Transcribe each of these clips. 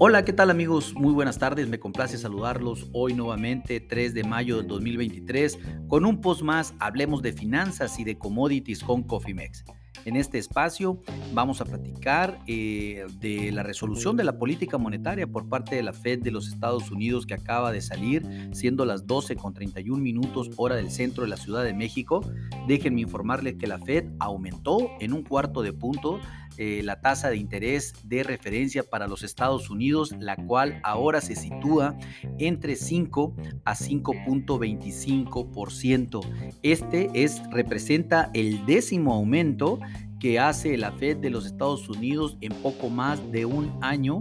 Hola, ¿qué tal amigos? Muy buenas tardes, me complace saludarlos hoy nuevamente, 3 de mayo del 2023, con un post más, hablemos de finanzas y de commodities con Cofimex. En este espacio vamos a platicar eh, de la resolución de la política monetaria por parte de la Fed de los Estados Unidos que acaba de salir, siendo las 12 con 31 minutos hora del centro de la Ciudad de México. Déjenme informarles que la Fed aumentó en un cuarto de punto eh, la tasa de interés de referencia para los Estados Unidos, la cual ahora se sitúa entre 5 a 5.25%. Este es, representa el décimo aumento que hace la Fed de los Estados Unidos en poco más de un año.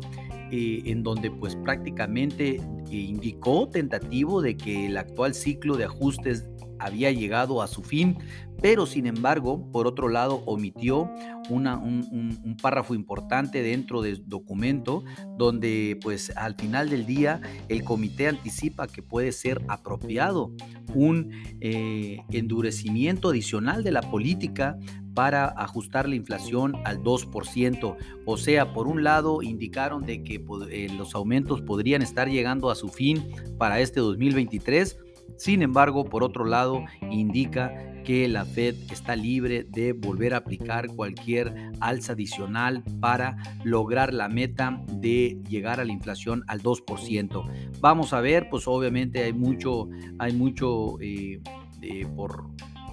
Eh, en donde pues prácticamente eh, indicó tentativo de que el actual ciclo de ajustes había llegado a su fin, pero sin embargo, por otro lado, omitió una, un, párrafo importante dentro del documento donde pues al final del día el comité anticipa que puede ser apropiado un eh, endurecimiento adicional de la política para ajustar la inflación al 2%. O sea, por un lado indicaron de que eh, los aumentos podrían estar llegando a su fin para este 2023, sin embargo, por otro lado, indica que la Fed está libre de volver a aplicar cualquier alza adicional para lograr la meta de llegar a la inflación al 2%. Vamos a ver, pues obviamente hay mucho, hay mucho eh, por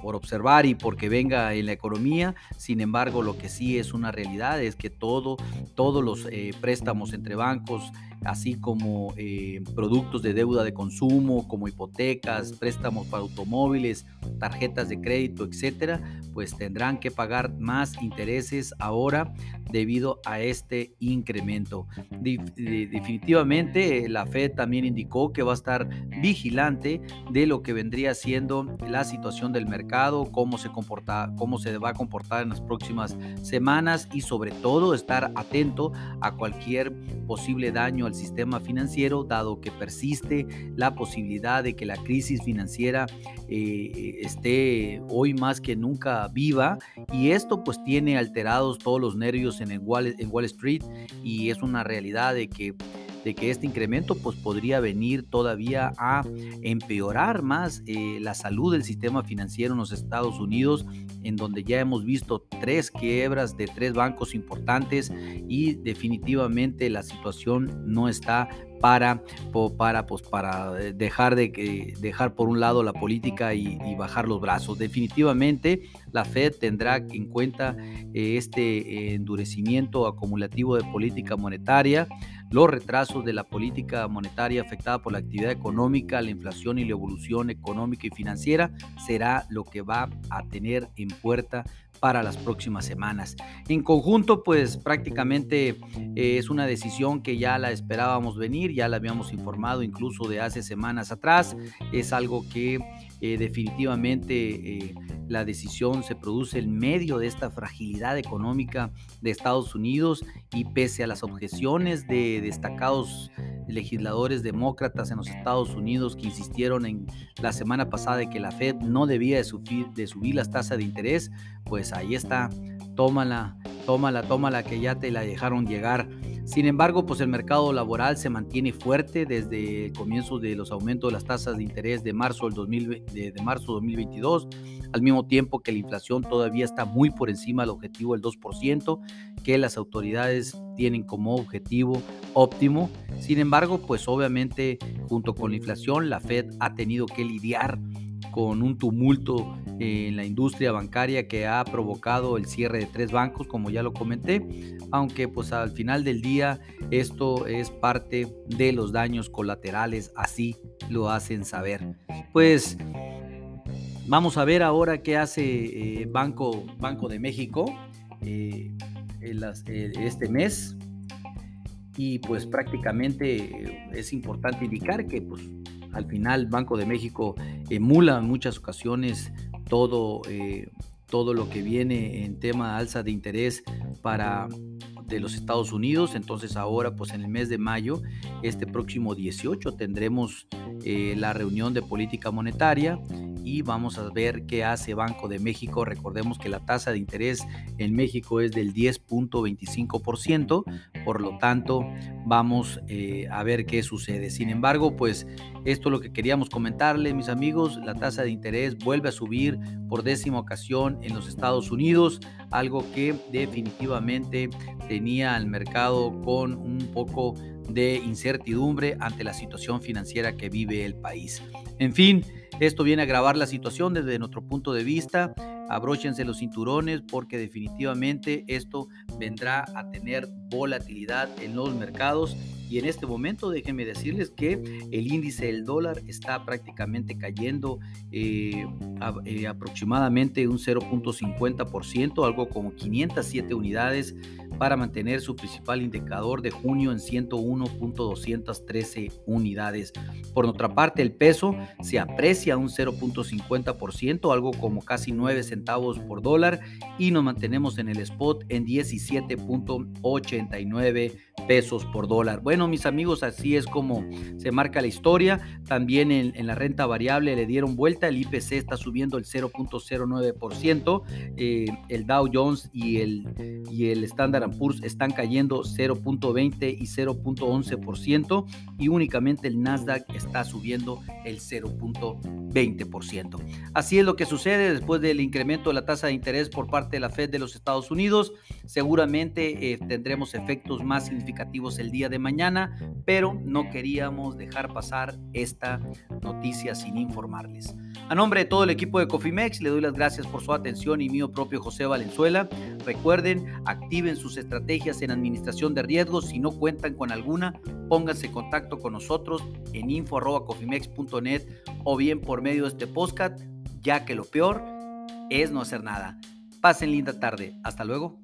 por observar y porque venga en la economía. Sin embargo, lo que sí es una realidad es que todo, todos los eh, préstamos entre bancos, así como eh, productos de deuda de consumo, como hipotecas, préstamos para automóviles, tarjetas de crédito, etcétera, pues tendrán que pagar más intereses ahora debido a este incremento. Definitivamente la Fed también indicó que va a estar vigilante de lo que vendría siendo la situación del mercado, cómo se comporta, cómo se va a comportar en las próximas semanas y sobre todo estar atento a cualquier posible daño al sistema financiero, dado que persiste la posibilidad de que la crisis financiera eh, esté hoy más que nunca viva. Y esto pues tiene alterados todos los nervios en, Wall, en Wall Street y es una realidad de que de que este incremento pues podría venir todavía a empeorar más eh, la salud del sistema financiero en los Estados Unidos, en donde ya hemos visto tres quiebras de tres bancos importantes y definitivamente la situación no está para, para, pues, para eh, dejar, de, dejar por un lado la política y, bajar los brazos. Definitivamente la Fed tendrá en cuenta eh, este endurecimiento acumulativo de política monetaria los retrasos de la política monetaria afectada por la actividad económica, la inflación y la evolución económica y financiera será lo que va a tener en puerta para las próximas semanas. En conjunto, pues prácticamente eh, es una decisión que ya la esperábamos venir, ya la habíamos informado incluso de hace semanas atrás. Es algo que eh, definitivamente eh, la decisión se produce en medio de esta fragilidad económica de Estados Unidos y pese a las objeciones de destacados legisladores demócratas en los Estados Unidos que insistieron en la semana pasada de que la Fed no debía de subir, de subir las tasas de interés, pues ahí está, tómala, tómala, tómala que ya te la dejaron llegar. Sin embargo, pues el mercado laboral se mantiene fuerte desde el comienzo de los aumentos de las tasas de interés de marzo del 2000, de, de marzo 2022, al mismo tiempo que la inflación todavía está muy por encima del objetivo del 2%, que las autoridades tienen como objetivo óptimo. Sin embargo, pues obviamente junto con la inflación, la Fed ha tenido que lidiar con un tumulto en la industria bancaria que ha provocado el cierre de tres bancos, como ya lo comenté, aunque pues al final del día esto es parte de los daños colaterales, así lo hacen saber. Pues vamos a ver ahora qué hace eh, Banco, Banco de México eh, eh, este mes. Y pues prácticamente es importante indicar que pues al final Banco de México emula en muchas ocasiones todo, eh, todo lo que viene en tema alza de interés para de los Estados Unidos. Entonces ahora, pues en el mes de mayo, este próximo 18, tendremos eh, la reunión de política monetaria y vamos a ver qué hace Banco de México. Recordemos que la tasa de interés en México es del 10.25%, por lo tanto vamos eh, a ver qué sucede. Sin embargo, pues esto es lo que queríamos comentarle, mis amigos. La tasa de interés vuelve a subir por décima ocasión en los Estados Unidos, algo que definitivamente tenía al mercado con un poco de incertidumbre ante la situación financiera que vive el país. En fin, esto viene a agravar la situación desde nuestro punto de vista. Abróchense los cinturones porque definitivamente esto vendrá a tener volatilidad en los mercados y en este momento déjenme decirles que el índice del dólar está prácticamente cayendo eh, eh, aproximadamente un 0.50%, algo como 507 unidades para mantener su principal indicador de junio en 101.213 unidades. Por otra parte, el peso se aprecia un 0.50%, algo como casi 9 centavos por dólar, y nos mantenemos en el spot en 17.89 pesos por dólar. Bueno, mis amigos, así es como se marca la historia. También en, la renta variable le dieron vuelta. El IPC está subiendo el 0.09%. Eh, el Dow Jones y el, y el Standard Poor's están cayendo 0.20 y 0.11%. Y únicamente el Nasdaq está subiendo el 0.20%. Así es lo que sucede después del incremento de la tasa de interés por parte de la Fed de los Estados Unidos. Seguramente eh, tendremos efectos más significativos el día de mañana, pero no queríamos dejar pasar esta noticia sin informarles. A nombre de todo el equipo de Cofimex, le doy las gracias por su atención y mío propio José Valenzuela. Recuerden, activen sus estrategias en administración de riesgos. Si no cuentan con alguna, pónganse en contacto con nosotros en info.cofimex.net o bien por medio de este podcast, ya que lo peor es no hacer nada. Pasen linda tarde. Hasta luego.